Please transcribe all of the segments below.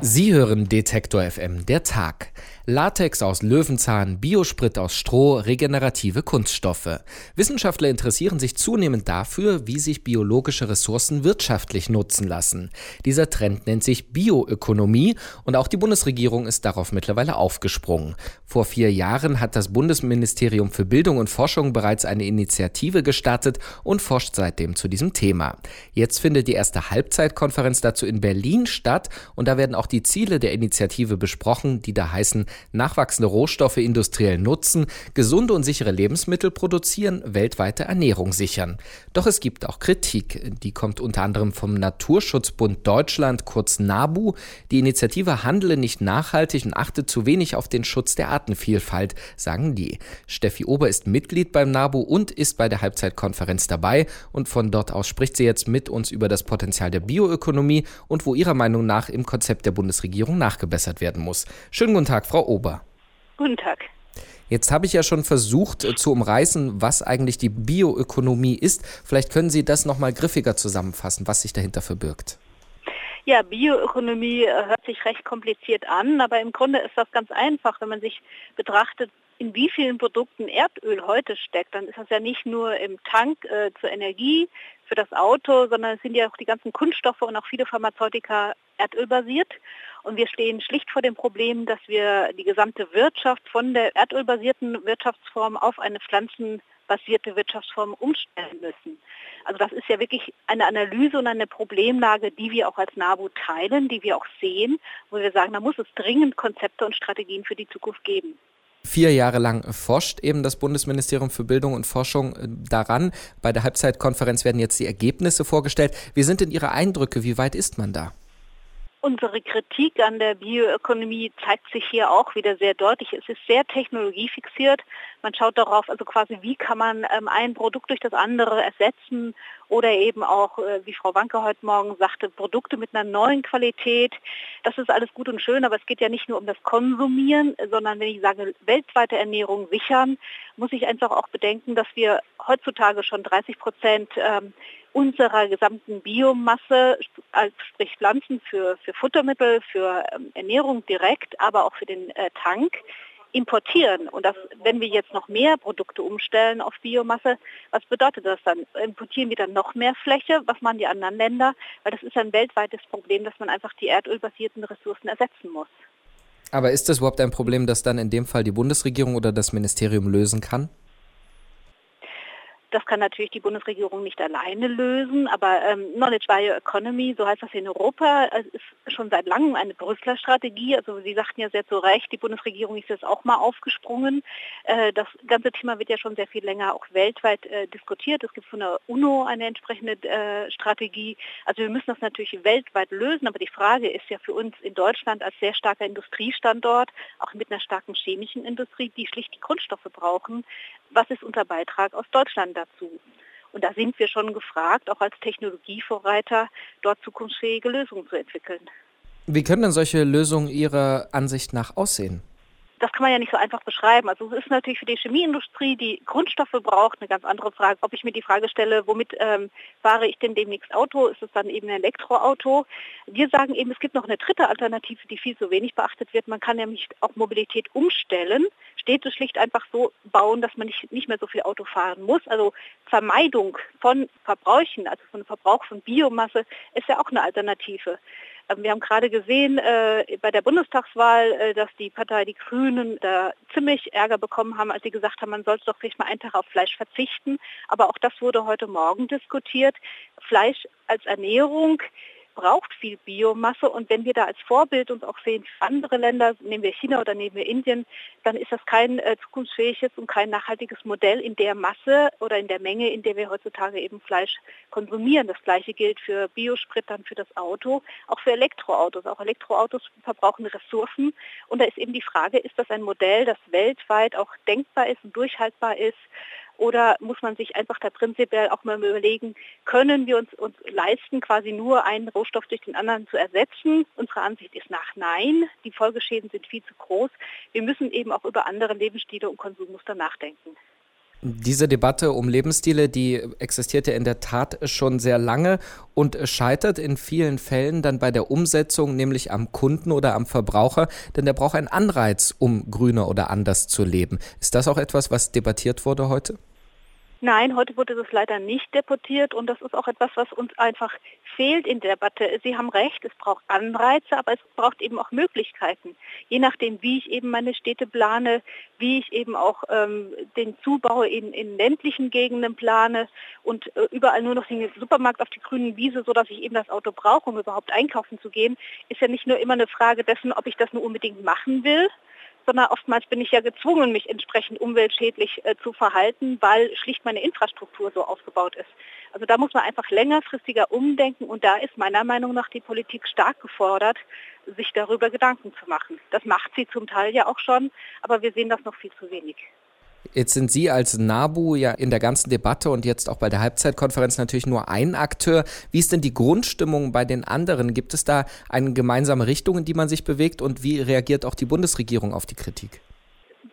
Sie hören Detektor FM, der Tag. Latex aus Löwenzahn, Biosprit aus Stroh, regenerative Kunststoffe. Wissenschaftler interessieren sich zunehmend dafür, wie sich biologische Ressourcen wirtschaftlich nutzen lassen. Dieser Trend nennt sich Bioökonomie und auch die Bundesregierung ist darauf mittlerweile aufgesprungen. Vor vier Jahren hat das Bundesministerium für Bildung und Forschung bereits eine Initiative gestartet und forscht seitdem zu diesem Thema. Jetzt findet die erste Halbzeitkonferenz dazu in Berlin statt und da werden auch die Ziele der Initiative besprochen, die da heißen nachwachsende Rohstoffe industriell nutzen, gesunde und sichere Lebensmittel produzieren, weltweite Ernährung sichern. Doch es gibt auch Kritik. Die kommt unter anderem vom Naturschutzbund Deutschland, kurz NABU. Die Initiative handle nicht nachhaltig und achte zu wenig auf den Schutz der Artenvielfalt, sagen die. Steffi Ober ist Mitglied beim NABU und ist bei der Halbzeitkonferenz dabei und von dort aus spricht sie jetzt mit uns über das Potenzial der Bioökonomie und wo ihrer Meinung nach im Konzept der Bundesregierung nachgebessert werden muss. Schönen guten Tag, Frau Ober. Guten Tag. Jetzt habe ich ja schon versucht äh, zu umreißen, was eigentlich die Bioökonomie ist. Vielleicht können Sie das noch mal griffiger zusammenfassen, was sich dahinter verbirgt. Ja, Bioökonomie äh, hört sich recht kompliziert an, aber im Grunde ist das ganz einfach, wenn man sich betrachtet, in wie vielen Produkten Erdöl heute steckt, dann ist das ja nicht nur im Tank äh, zur Energie für das Auto, sondern es sind ja auch die ganzen Kunststoffe und auch viele Pharmazeutika erdölbasiert. Und wir stehen schlicht vor dem Problem, dass wir die gesamte Wirtschaft von der erdölbasierten Wirtschaftsform auf eine pflanzenbasierte Wirtschaftsform umstellen müssen. Also das ist ja wirklich eine Analyse und eine Problemlage, die wir auch als NABU teilen, die wir auch sehen, wo wir sagen, da muss es dringend Konzepte und Strategien für die Zukunft geben. Vier Jahre lang forscht eben das Bundesministerium für Bildung und Forschung äh, daran. Bei der Halbzeitkonferenz werden jetzt die Ergebnisse vorgestellt. Wie sind denn Ihre Eindrücke? Wie weit ist man da? Unsere Kritik an der Bioökonomie zeigt sich hier auch wieder sehr deutlich. Es ist sehr technologiefixiert. Man schaut darauf, also quasi, wie kann man ähm, ein Produkt durch das andere ersetzen oder eben auch, äh, wie Frau Wanke heute Morgen sagte, Produkte mit einer neuen Qualität. Das ist alles gut und schön, aber es geht ja nicht nur um das Konsumieren, sondern wenn ich sage, weltweite Ernährung sichern, muss ich einfach auch bedenken, dass wir heutzutage schon 30 Prozent ähm, unserer gesamten Biomasse, sprich Pflanzen für, für Futtermittel, für ähm, Ernährung direkt, aber auch für den äh, Tank, importieren. Und das, wenn wir jetzt noch mehr Produkte umstellen auf Biomasse, was bedeutet das dann? Importieren wir dann noch mehr Fläche? Was machen die anderen Länder? Weil das ist ein weltweites Problem, dass man einfach die erdölbasierten Ressourcen ersetzen muss. Aber ist das überhaupt ein Problem, das dann in dem Fall die Bundesregierung oder das Ministerium lösen kann? Das kann natürlich die Bundesregierung nicht alleine lösen, aber ähm, Knowledge Bioeconomy, so heißt das in Europa, ist schon seit langem eine Brüsseler Strategie. Also Sie sagten ja sehr zu Recht, die Bundesregierung ist jetzt auch mal aufgesprungen. Äh, das ganze Thema wird ja schon sehr viel länger auch weltweit äh, diskutiert. Es gibt von der UNO eine entsprechende äh, Strategie. Also wir müssen das natürlich weltweit lösen, aber die Frage ist ja für uns in Deutschland als sehr starker Industriestandort, auch mit einer starken chemischen Industrie, die schlicht die Grundstoffe brauchen, was ist unser Beitrag aus Deutschland dazu? Und da sind wir schon gefragt, auch als Technologievorreiter, dort zukunftsfähige Lösungen zu entwickeln. Wie können denn solche Lösungen Ihrer Ansicht nach aussehen? das kann man ja nicht so einfach beschreiben. Also es ist natürlich für die Chemieindustrie, die Grundstoffe braucht, eine ganz andere Frage. Ob ich mir die Frage stelle, womit ähm, fahre ich denn demnächst Auto? Ist es dann eben ein Elektroauto? Wir sagen eben, es gibt noch eine dritte Alternative, die viel zu wenig beachtet wird. Man kann nämlich auch Mobilität umstellen, Städte schlicht einfach so bauen, dass man nicht, nicht mehr so viel Auto fahren muss. Also Vermeidung von Verbräuchen, also von Verbrauch von Biomasse, ist ja auch eine Alternative. Ähm, wir haben gerade gesehen äh, bei der Bundestagswahl, äh, dass die Partei Die Grünen da ziemlich Ärger bekommen haben, als sie gesagt haben, man sollte doch vielleicht mal einen Tag auf Fleisch verzichten. Aber auch das wurde heute Morgen diskutiert. Fleisch als Ernährung braucht viel Biomasse und wenn wir da als Vorbild uns auch sehen andere Länder, nehmen wir China oder nehmen wir Indien, dann ist das kein äh, zukunftsfähiges und kein nachhaltiges Modell in der Masse oder in der Menge, in der wir heutzutage eben Fleisch konsumieren. Das gleiche gilt für Biosprit, dann für das Auto, auch für Elektroautos. Auch Elektroautos verbrauchen Ressourcen und da ist eben die Frage, ist das ein Modell, das weltweit auch denkbar ist und durchhaltbar ist oder muss man sich einfach da prinzipiell auch mal überlegen, können wir uns, uns leisten, quasi nur einen Rohstoff durch den anderen zu ersetzen? Unsere Ansicht ist nach Nein. Die Folgeschäden sind viel zu groß. Wir müssen eben auch über andere Lebensstile und Konsummuster nachdenken. Diese Debatte um Lebensstile, die existiert ja in der Tat schon sehr lange und scheitert in vielen Fällen dann bei der Umsetzung, nämlich am Kunden oder am Verbraucher, denn der braucht einen Anreiz, um grüner oder anders zu leben. Ist das auch etwas, was debattiert wurde heute? Nein, heute wurde das leider nicht deportiert und das ist auch etwas, was uns einfach fehlt in der Debatte. Sie haben recht, es braucht Anreize, aber es braucht eben auch Möglichkeiten. Je nachdem, wie ich eben meine Städte plane, wie ich eben auch ähm, den Zubau in, in, ländlichen Gegenden plane und äh, überall nur noch den Supermarkt auf die grünen Wiese, sodass ich eben das Auto brauche, um überhaupt einkaufen zu gehen, ist ja nicht nur immer eine Frage dessen, ob ich das nur unbedingt machen will, sondern oftmals bin ich ja gezwungen, mich entsprechend umweltschädlich äh, zu verhalten, weil schlicht meine Infrastruktur so aufgebaut ist. Also da muss man einfach längerfristiger umdenken und da ist meiner Meinung nach die Politik stark gefordert, sich darüber Gedanken zu machen. Das macht sie zum Teil ja auch schon, aber wir sehen das noch viel zu wenig. Jetzt sind Sie als NABU ja in der ganzen Debatte und jetzt auch bei der Halbzeitkonferenz natürlich nur ein Akteur. Wie ist denn die Grundstimmung bei den anderen? Gibt es da eine gemeinsame Richtung, in die man sich bewegt und wie reagiert auch die Bundesregierung auf die Kritik?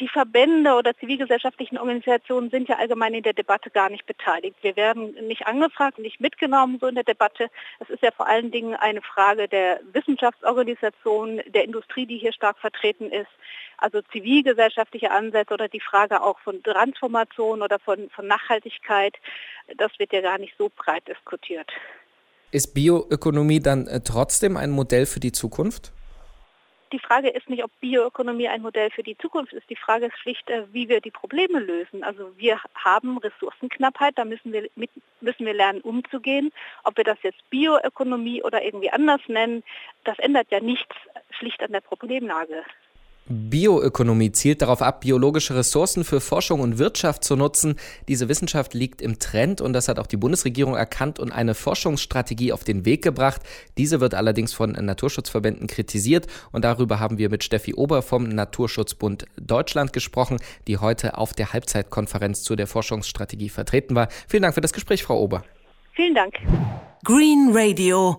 Die Verbände oder zivilgesellschaftlichen Organisationen sind ja allgemein in der Debatte gar nicht beteiligt. Wir werden nicht angefragt, nicht mitgenommen so in der Debatte. Es ist ja vor allen Dingen eine Frage der Wissenschaftsorganisationen, der Industrie, die hier stark vertreten ist. Also zivilgesellschaftliche Ansätze oder die Frage auch von Transformation oder von, von Nachhaltigkeit, das wird ja gar nicht so breit diskutiert. Ist Bioökonomie dann äh, trotzdem ein Modell für die Zukunft? Die Frage ist nicht, ob Bioökonomie ein Modell für die Zukunft ist. Die Frage ist schlicht, äh, wie wir die Probleme lösen. Also wir haben Ressourcenknappheit, da müssen wir, mit, müssen wir lernen umzugehen. Ob wir das jetzt Bioökonomie oder irgendwie anders nennen, das ändert ja nichts schlicht an der Problemlage. Bioökonomie zielt darauf ab, biologische Ressourcen für Forschung und Wirtschaft zu nutzen. Diese Wissenschaft liegt im Trend und das hat auch die Bundesregierung erkannt und eine Forschungsstrategie auf den Weg gebracht. Diese wird allerdings von Naturschutzverbänden kritisiert und darüber haben wir mit Steffi Ober vom Naturschutzbund Deutschland gesprochen, die heute auf der Halbzeitkonferenz zu der Forschungsstrategie vertreten war. Vielen Dank für das Gespräch, Frau Ober. Vielen Dank. Green Radio